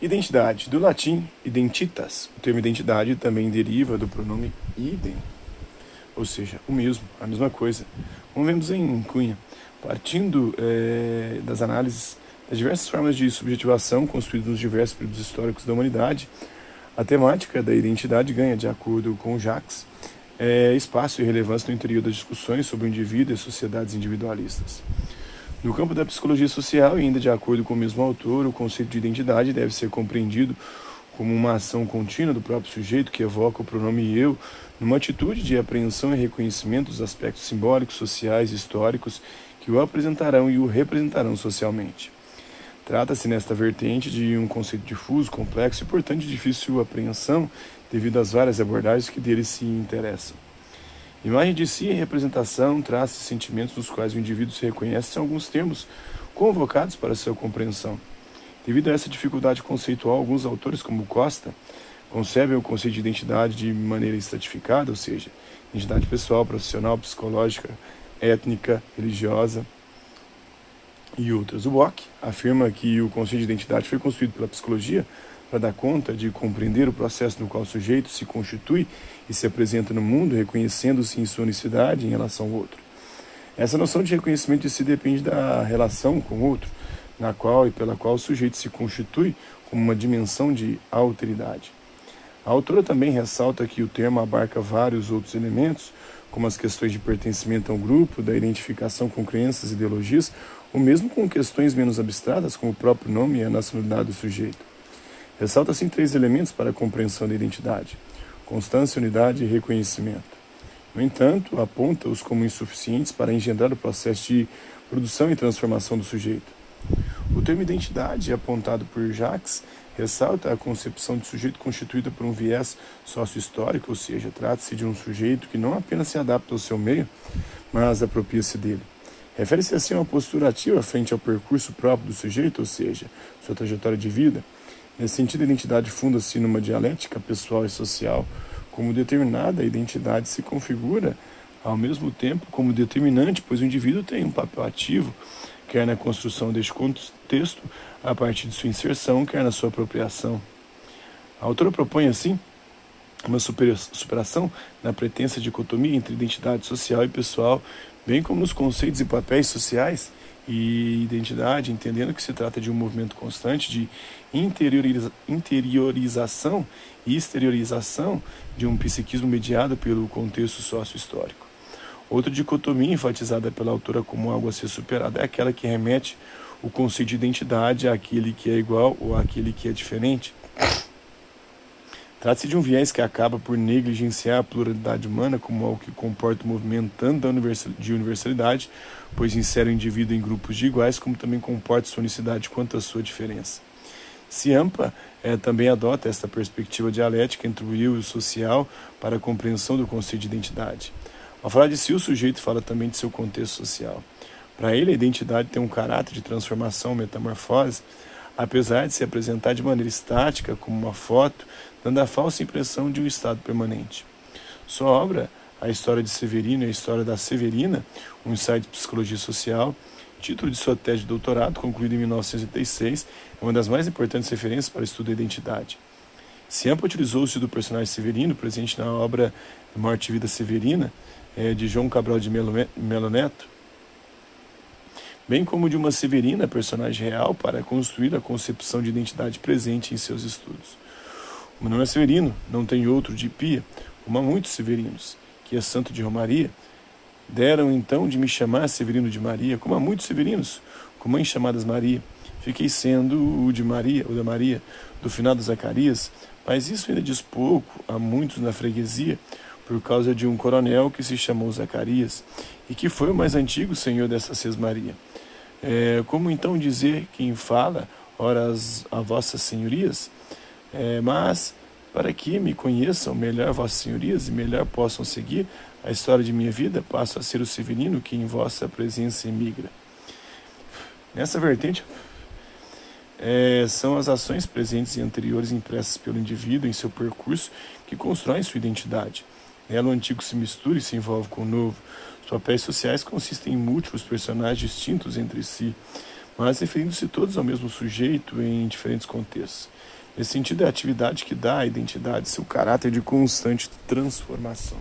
Identidade, do latim identitas. O termo identidade também deriva do pronome idem, ou seja, o mesmo, a mesma coisa. Como vemos em Cunha, partindo é, das análises das diversas formas de subjetivação construídas nos diversos períodos históricos da humanidade, a temática da identidade ganha, de acordo com Jacques, é, espaço e relevância no interior das discussões sobre o indivíduo e sociedades individualistas. No campo da psicologia social, ainda de acordo com o mesmo autor, o conceito de identidade deve ser compreendido como uma ação contínua do próprio sujeito que evoca o pronome eu, numa atitude de apreensão e reconhecimento dos aspectos simbólicos, sociais e históricos que o apresentarão e o representarão socialmente. Trata-se nesta vertente de um conceito difuso, complexo e, portanto, de apreensão devido às várias abordagens que dele se interessam. Imagem de si e representação, traços e sentimentos nos quais o indivíduo se reconhece são alguns termos convocados para sua compreensão. Devido a essa dificuldade conceitual, alguns autores, como Costa, concebem o conceito de identidade de maneira estratificada, ou seja, identidade pessoal, profissional, psicológica, étnica, religiosa e outras. O Bock afirma que o conceito de identidade foi construído pela psicologia para dar conta de compreender o processo no qual o sujeito se constitui e se apresenta no mundo, reconhecendo-se em sua unicidade em relação ao outro. Essa noção de reconhecimento de si depende da relação com o outro, na qual e pela qual o sujeito se constitui como uma dimensão de alteridade. A autora também ressalta que o termo abarca vários outros elementos, como as questões de pertencimento ao grupo, da identificação com crenças e ideologias, ou mesmo com questões menos abstratas, como o próprio nome e a nacionalidade do sujeito. Ressalta-se assim, três elementos para a compreensão da identidade: constância, unidade e reconhecimento. No entanto, aponta-os como insuficientes para engendrar o processo de produção e transformação do sujeito. O termo identidade, apontado por Jacques, ressalta a concepção de sujeito constituída por um viés sócio-histórico, ou seja, trata-se de um sujeito que não apenas se adapta ao seu meio, mas apropria-se dele. Refere-se assim a uma postura ativa frente ao percurso próprio do sujeito, ou seja, sua trajetória de vida, Nesse sentido, a identidade funda-se numa dialética pessoal e social. Como determinada, a identidade se configura ao mesmo tempo como determinante, pois o indivíduo tem um papel ativo, quer na construção deste contexto, a partir de sua inserção, quer na sua apropriação. A autora propõe, assim, uma superação na pretensa dicotomia entre identidade social e pessoal, bem como nos conceitos e papéis sociais e identidade, entendendo que se trata de um movimento constante de interioriza interiorização e exteriorização de um psiquismo mediado pelo contexto sócio-histórico. Outra dicotomia enfatizada pela autora como algo a ser superado é aquela que remete o conceito de identidade àquele que é igual ou àquele que é diferente. Trata-se de um viés que acaba por negligenciar a pluralidade humana como algo que comporta o movimento tanto de universalidade, pois insere o indivíduo em grupos de iguais, como também comporta sua unicidade quanto à sua diferença. Ciampa é, também adota esta perspectiva dialética entre o eu e o social para a compreensão do conceito de identidade. Ao falar de si, o sujeito fala também de seu contexto social. Para ele, a identidade tem um caráter de transformação, metamorfose, apesar de se apresentar de maneira estática, como uma foto, dando a falsa impressão de um estado permanente. Sua obra, A História de Severino e a História da Severina, um ensaio de psicologia social, título de sua tese de doutorado, concluído em 1986, é uma das mais importantes referências para o estudo da identidade. Ciampa utilizou-se do personagem Severino, presente na obra Morte e Vida Severina, é, de João Cabral de Melo Neto, bem como de uma Severina, personagem real, para construir a concepção de identidade presente em seus estudos. O meu nome é Severino, não tem outro de pia, como há muitos Severinos, que é santo de Romaria. Deram então de me chamar Severino de Maria, como há muitos Severinos, com mães chamadas Maria. Fiquei sendo o de Maria, o da Maria, do finado Zacarias, mas isso ainda diz pouco a muitos na freguesia, por causa de um coronel que se chamou Zacarias e que foi o mais antigo senhor dessa Maria. É, como então dizer quem fala, ora a vossas senhorias? É, mas, para que me conheçam melhor vossas senhorias e melhor possam seguir a história de minha vida, passo a ser o Severino que em vossa presença emigra. Nessa vertente, é, são as ações presentes e anteriores impressas pelo indivíduo em seu percurso que constroem sua identidade. Nela, o antigo se mistura e se envolve com o novo, os papéis sociais consistem em múltiplos personagens distintos entre si, mas referindo-se todos ao mesmo sujeito em diferentes contextos. Nesse sentido, é a atividade que dá à identidade seu caráter de constante transformação.